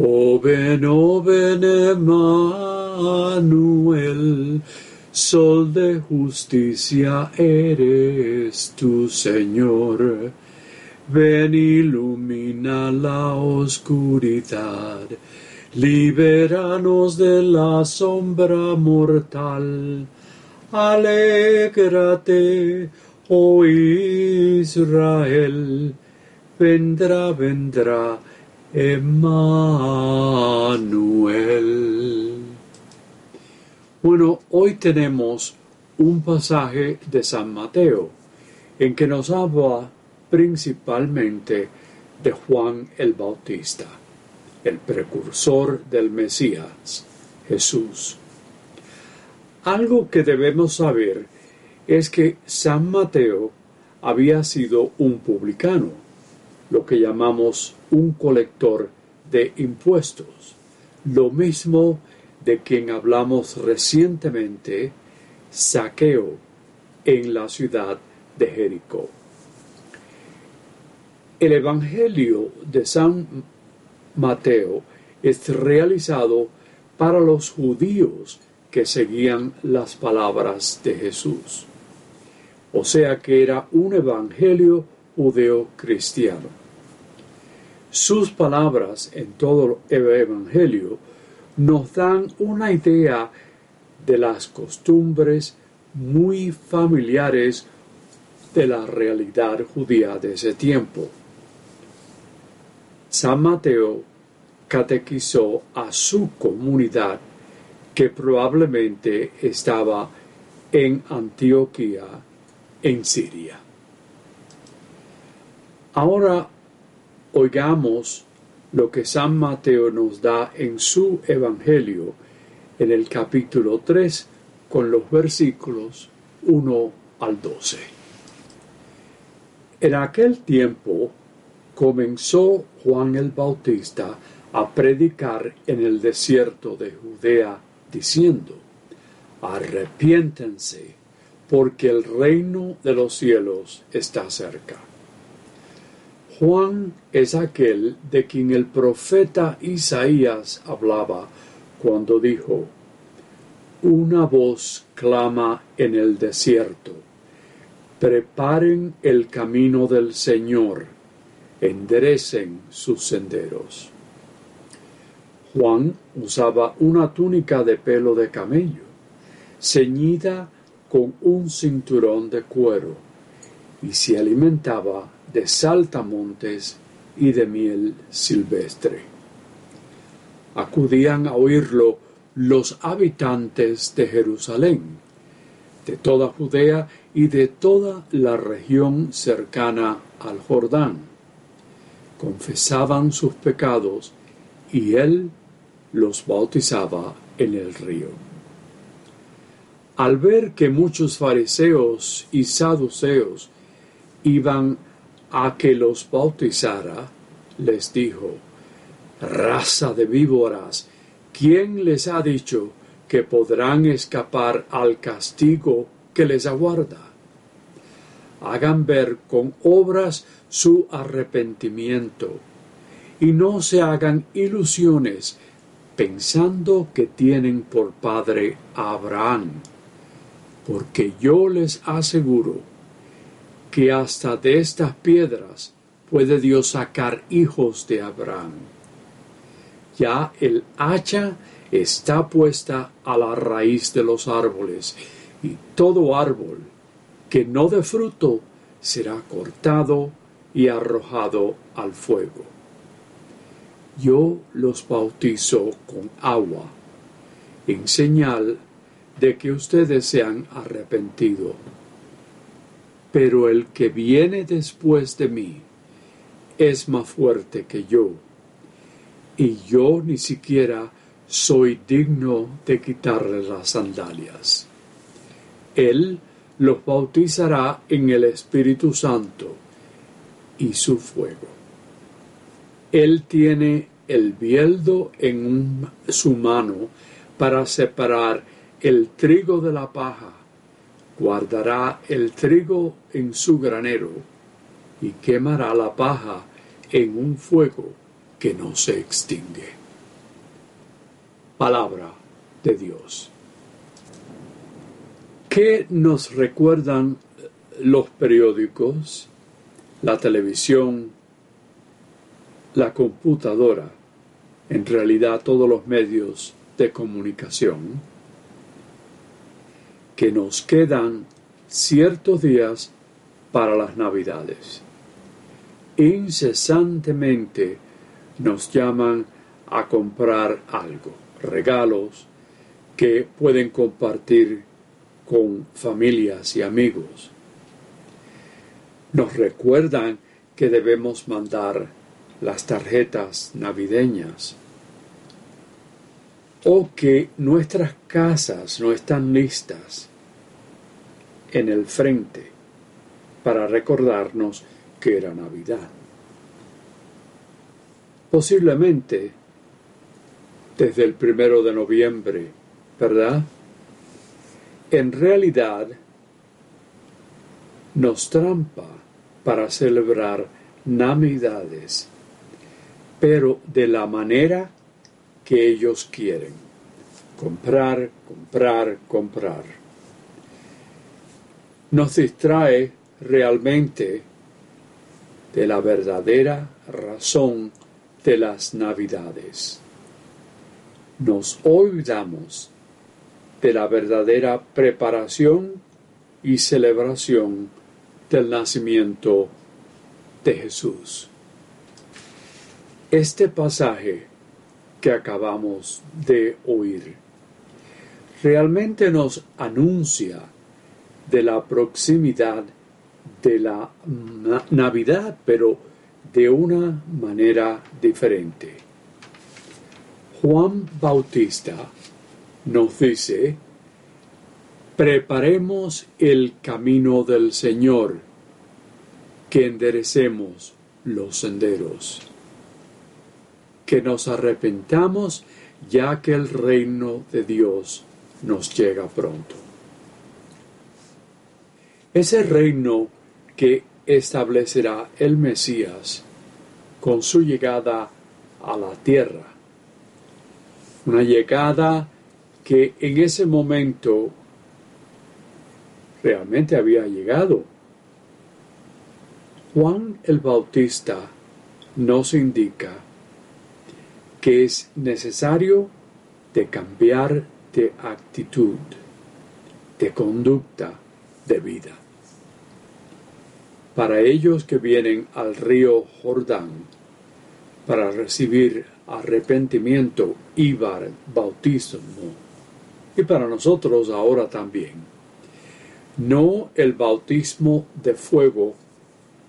Ven, oh ven, Emmanuel, sol de justicia eres tu Señor. Ven, ilumina la oscuridad, libéranos de la sombra mortal. Alégrate, oh Israel, vendrá, vendrá Emmanuel. Bueno, hoy tenemos un pasaje de San Mateo en que nos habla principalmente de Juan el Bautista, el precursor del Mesías, Jesús. Algo que debemos saber es que San Mateo había sido un publicano, lo que llamamos un colector de impuestos, lo mismo de quien hablamos recientemente, saqueo en la ciudad de Jericó. El Evangelio de San Mateo es realizado para los judíos que seguían las palabras de Jesús. O sea que era un evangelio judeo-cristiano. Sus palabras en todo el Evangelio nos dan una idea de las costumbres muy familiares de la realidad judía de ese tiempo. San Mateo catequizó a su comunidad que probablemente estaba en Antioquía, en Siria. Ahora Oigamos lo que San Mateo nos da en su Evangelio en el capítulo 3 con los versículos 1 al 12. En aquel tiempo comenzó Juan el Bautista a predicar en el desierto de Judea, diciendo, Arrepiéntense, porque el reino de los cielos está cerca. Juan es aquel de quien el profeta Isaías hablaba cuando dijo, Una voz clama en el desierto, preparen el camino del Señor, enderecen sus senderos. Juan usaba una túnica de pelo de camello, ceñida con un cinturón de cuero, y se alimentaba de saltamontes y de miel silvestre. Acudían a oírlo los habitantes de Jerusalén, de toda Judea y de toda la región cercana al Jordán. Confesaban sus pecados y él los bautizaba en el río. Al ver que muchos fariseos y saduceos iban a que los bautizara, les dijo, Raza de víboras, ¿quién les ha dicho que podrán escapar al castigo que les aguarda? Hagan ver con obras su arrepentimiento y no se hagan ilusiones pensando que tienen por padre a Abraham, porque yo les aseguro que hasta de estas piedras puede Dios sacar hijos de Abraham. Ya el hacha está puesta a la raíz de los árboles, y todo árbol que no dé fruto será cortado y arrojado al fuego. Yo los bautizo con agua, en señal de que ustedes se han arrepentido pero el que viene después de mí es más fuerte que yo, y yo ni siquiera soy digno de quitarle las sandalias. Él los bautizará en el Espíritu Santo y su fuego. Él tiene el bieldo en su mano para separar el trigo de la paja. Guardará el trigo en su granero y quemará la paja en un fuego que no se extingue palabra de Dios. ¿Qué nos recuerdan los periódicos, la televisión, la computadora, en realidad todos los medios de comunicación? Que nos quedan ciertos días para las navidades. Incesantemente nos llaman a comprar algo regalos que pueden compartir con familias y amigos. Nos recuerdan que debemos mandar las tarjetas navideñas o que nuestras casas no están listas en el frente para recordarnos que era Navidad. Posiblemente desde el primero de noviembre, ¿verdad? En realidad nos trampa para celebrar Navidades, pero de la manera que ellos quieren. Comprar, comprar, comprar. Nos distrae realmente de la verdadera razón de las Navidades nos olvidamos de la verdadera preparación y celebración del nacimiento de Jesús. Este pasaje que acabamos de oír realmente nos anuncia de la proximidad de la Navidad, pero de una manera diferente. Juan Bautista nos dice, preparemos el camino del Señor, que enderecemos los senderos, que nos arrepentamos ya que el reino de Dios nos llega pronto. Ese reino que establecerá el Mesías con su llegada a la tierra una llegada que en ese momento realmente había llegado. Juan el Bautista nos indica que es necesario de cambiar de actitud, de conducta, de vida. Para ellos que vienen al río Jordán para recibir arrepentimiento y bautismo. Y para nosotros ahora también. No el bautismo de fuego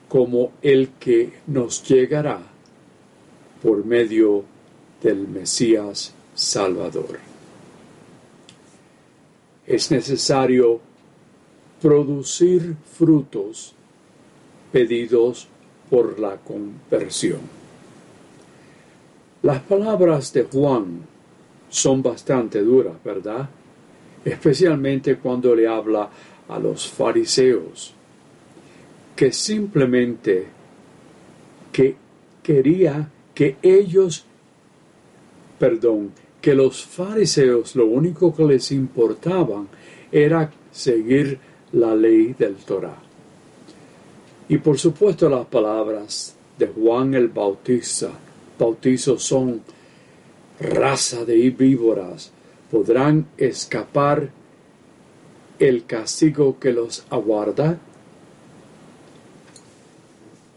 como el que nos llegará por medio del Mesías Salvador. Es necesario producir frutos pedidos por la conversión. Las palabras de Juan son bastante duras, ¿verdad? Especialmente cuando le habla a los fariseos, que simplemente que quería que ellos, perdón, que los fariseos lo único que les importaba era seguir la ley del Torah. Y por supuesto las palabras de Juan el Bautista bautizos son raza de víboras, podrán escapar el castigo que los aguarda?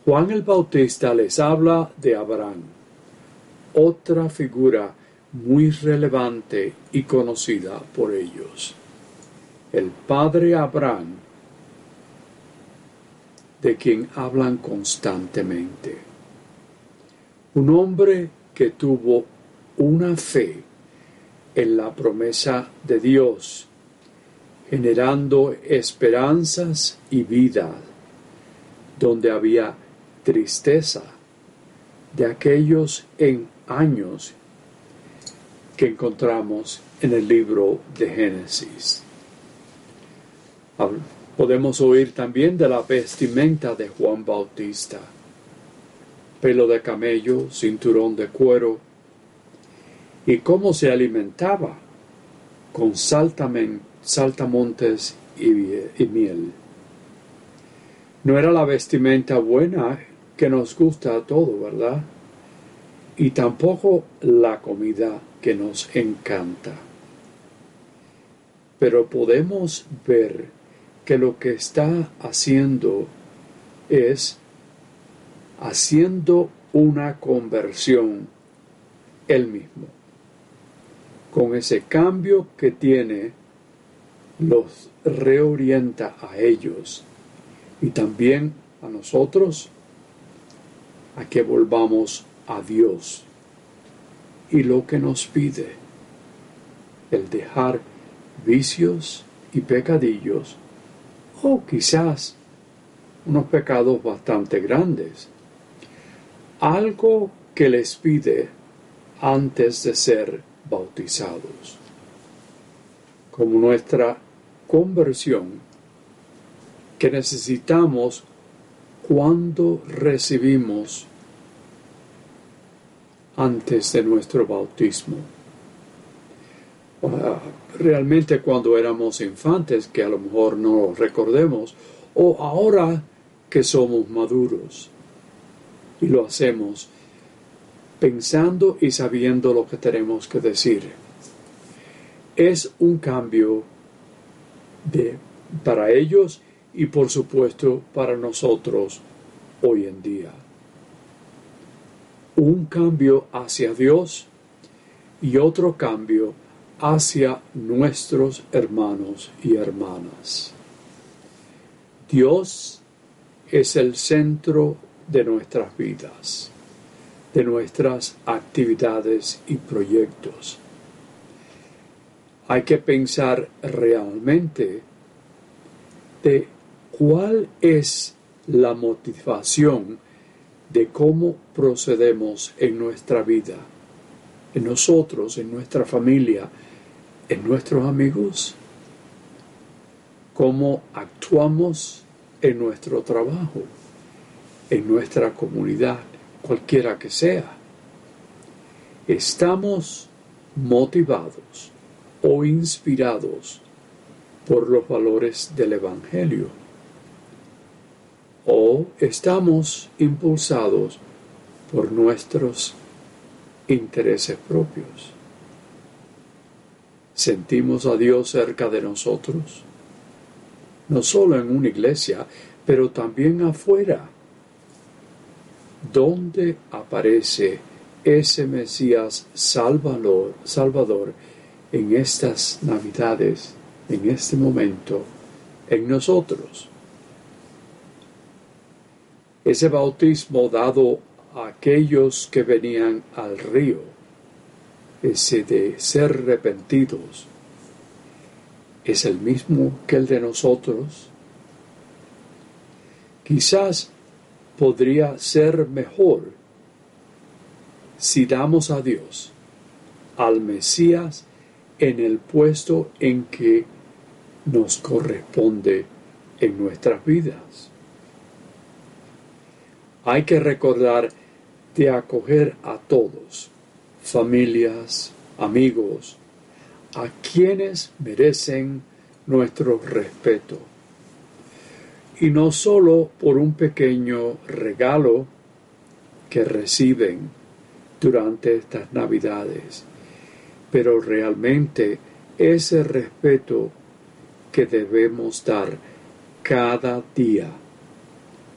Juan el Bautista les habla de Abraham, otra figura muy relevante y conocida por ellos. El padre Abraham, de quien hablan constantemente un hombre que tuvo una fe en la promesa de Dios, generando esperanzas y vida donde había tristeza de aquellos en años que encontramos en el libro de Génesis. Podemos oír también de la vestimenta de Juan Bautista. Pelo de camello, cinturón de cuero, y cómo se alimentaba con saltamontes y, y miel. No era la vestimenta buena que nos gusta a todos, ¿verdad? Y tampoco la comida que nos encanta. Pero podemos ver que lo que está haciendo es haciendo una conversión él mismo. Con ese cambio que tiene, los reorienta a ellos y también a nosotros a que volvamos a Dios y lo que nos pide, el dejar vicios y pecadillos o quizás unos pecados bastante grandes. Algo que les pide antes de ser bautizados. Como nuestra conversión que necesitamos cuando recibimos antes de nuestro bautismo. Realmente cuando éramos infantes, que a lo mejor no recordemos, o ahora que somos maduros y lo hacemos pensando y sabiendo lo que tenemos que decir. Es un cambio de, para ellos y por supuesto para nosotros hoy en día. Un cambio hacia Dios y otro cambio hacia nuestros hermanos y hermanas. Dios es el centro de nuestras vidas, de nuestras actividades y proyectos. Hay que pensar realmente de cuál es la motivación de cómo procedemos en nuestra vida, en nosotros, en nuestra familia, en nuestros amigos, cómo actuamos en nuestro trabajo, en nuestra comunidad, cualquiera que sea. Estamos motivados o inspirados por los valores del Evangelio. O estamos impulsados por nuestros intereses propios. ¿Sentimos a Dios cerca de nosotros? No solo en una iglesia, pero también afuera. ¿Dónde aparece ese Mesías Salvador, Salvador en estas Navidades, en este momento, en nosotros? Ese bautismo dado a aquellos que venían al río ese de ser arrepentidos, es el mismo que el de nosotros? Quizás podría ser mejor si damos a Dios, al Mesías, en el puesto en que nos corresponde en nuestras vidas. Hay que recordar de acoger a todos familias, amigos, a quienes merecen nuestro respeto. Y no solo por un pequeño regalo que reciben durante estas navidades, pero realmente ese respeto que debemos dar cada día,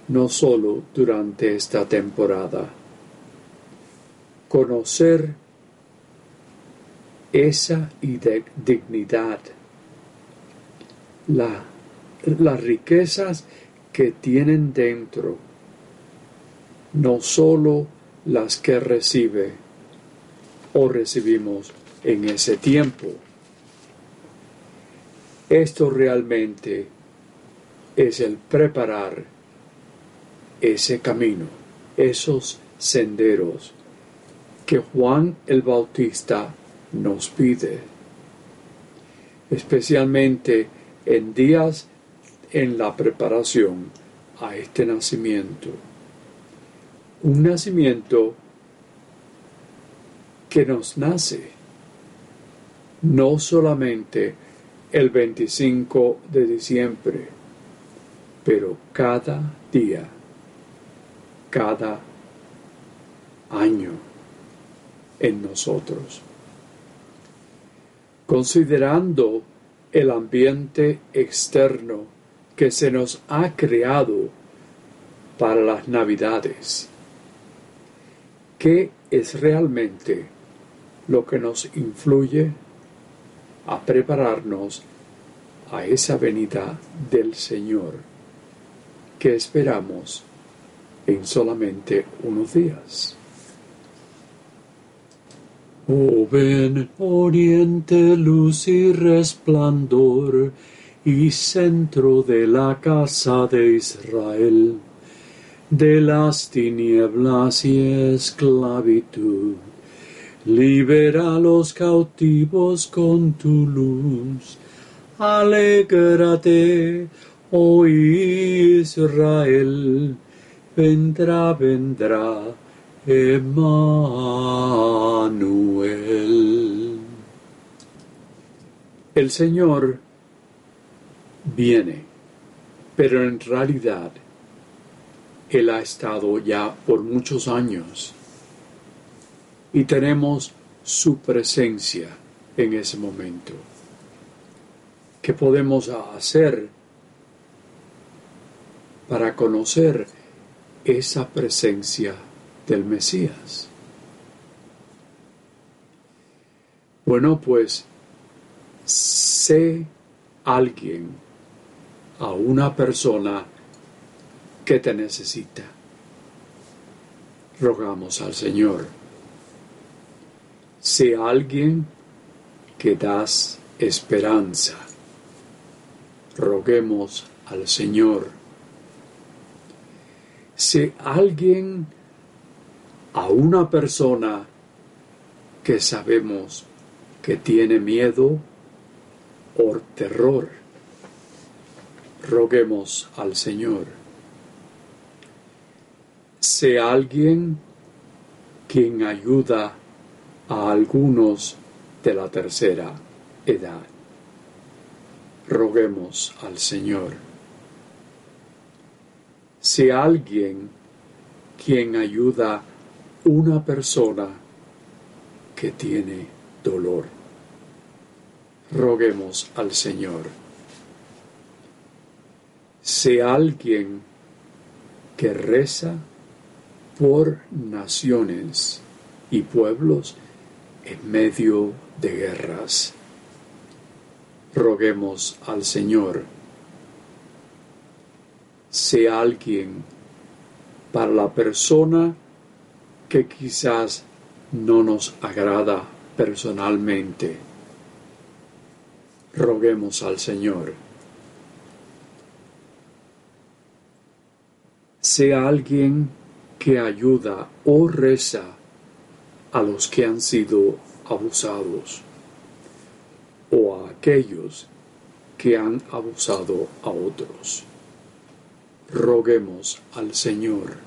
no solo durante esta temporada conocer esa dignidad, las riquezas que tienen dentro, no solo las que recibe o recibimos en ese tiempo. Esto realmente es el preparar ese camino, esos senderos que Juan el Bautista nos pide, especialmente en días en la preparación a este nacimiento. Un nacimiento que nos nace no solamente el 25 de diciembre, pero cada día, cada año en nosotros. Considerando el ambiente externo que se nos ha creado para las navidades, ¿qué es realmente lo que nos influye a prepararnos a esa venida del Señor que esperamos en solamente unos días. Oh ven, oriente, luz y resplandor, y centro de la casa de Israel, de las tinieblas y esclavitud. Libera a los cautivos con tu luz. Alégrate, oh Israel, vendrá, vendrá Emmanuel. El Señor viene, pero en realidad Él ha estado ya por muchos años y tenemos su presencia en ese momento. ¿Qué podemos hacer para conocer esa presencia del Mesías. Bueno, pues sé alguien, a una persona que te necesita. Rogamos al Señor. Sé alguien que das esperanza. Roguemos al Señor. Sé alguien a una persona que sabemos que tiene miedo o terror, roguemos al Señor. Sea alguien quien ayuda a algunos de la tercera edad. Roguemos al Señor. Sea alguien quien ayuda una persona que tiene dolor. Roguemos al Señor. Sea alguien que reza por naciones y pueblos en medio de guerras. Roguemos al Señor. Sea alguien para la persona que quizás no nos agrada personalmente. Roguemos al Señor. Sea alguien que ayuda o reza a los que han sido abusados o a aquellos que han abusado a otros. Roguemos al Señor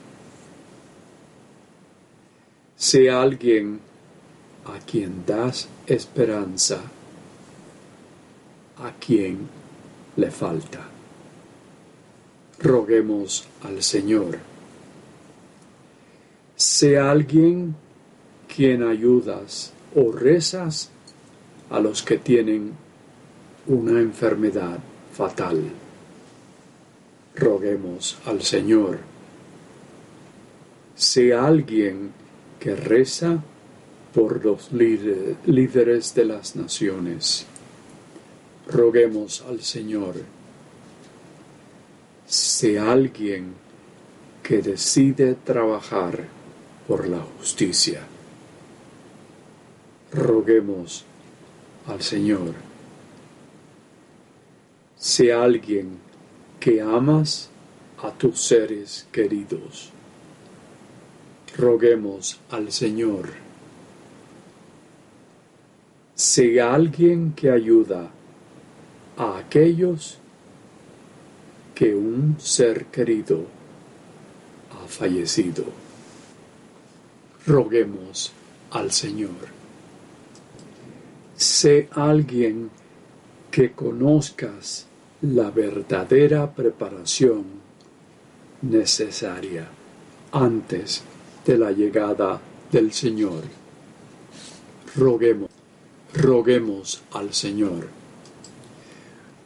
sea alguien a quien das esperanza, a quien le falta. Roguemos al Señor. Sea alguien quien ayudas o rezas a los que tienen una enfermedad fatal. Roguemos al Señor. Sea alguien que reza por los líderes de las naciones. Roguemos al Señor. Sea alguien que decide trabajar por la justicia. roguemos al Señor. Sea alguien que amas a tus seres queridos. Roguemos al Señor. Sea alguien que ayuda a aquellos que un ser querido ha fallecido. Roguemos al Señor. Sé alguien que conozcas la verdadera preparación necesaria antes de la llegada del Señor. Roguemos, roguemos al Señor.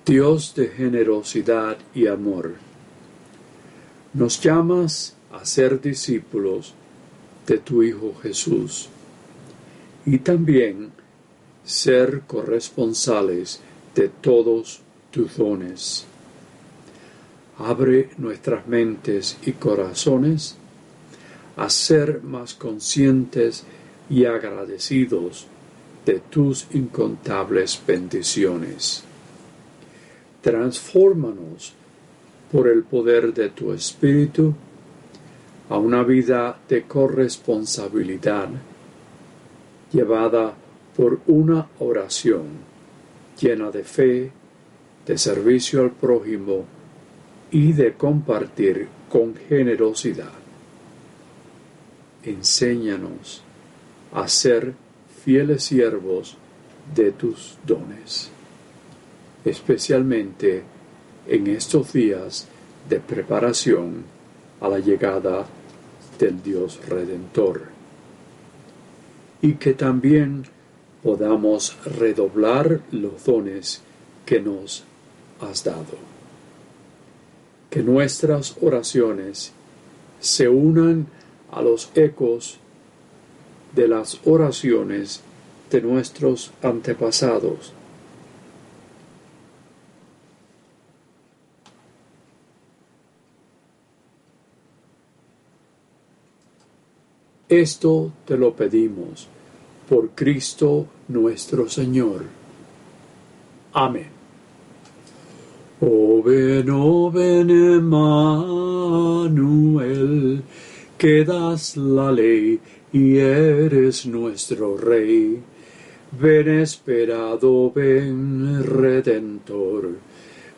Dios de generosidad y amor, nos llamas a ser discípulos de tu Hijo Jesús y también ser corresponsales de todos tus dones. Abre nuestras mentes y corazones a ser más conscientes y agradecidos de tus incontables bendiciones. Transfórmanos por el poder de tu Espíritu a una vida de corresponsabilidad llevada por una oración llena de fe, de servicio al prójimo y de compartir con generosidad. Enséñanos a ser fieles siervos de tus dones, especialmente en estos días de preparación a la llegada del Dios Redentor. Y que también podamos redoblar los dones que nos has dado. Que nuestras oraciones se unan a los ecos de las oraciones de nuestros antepasados. Esto te lo pedimos por Cristo nuestro Señor. Amén. Oh ven, ven, Emmanuel, que das la ley y eres nuestro Rey. Ven esperado, ven Redentor,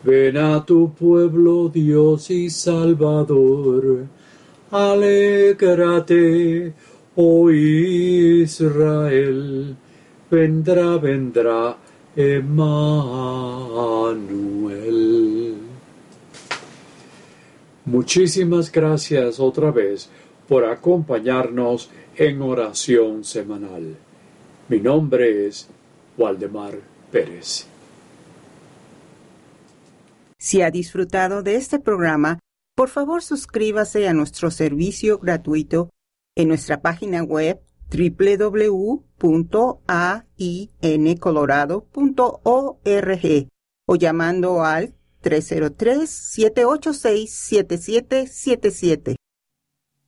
ven a tu pueblo Dios y Salvador. Alégrate, oh Israel, vendrá, vendrá Emmanuel. Muchísimas gracias otra vez por acompañarnos en oración semanal. Mi nombre es Waldemar Pérez. Si ha disfrutado de este programa, por favor suscríbase a nuestro servicio gratuito en nuestra página web www.aincolorado.org o llamando al 303-786-7777.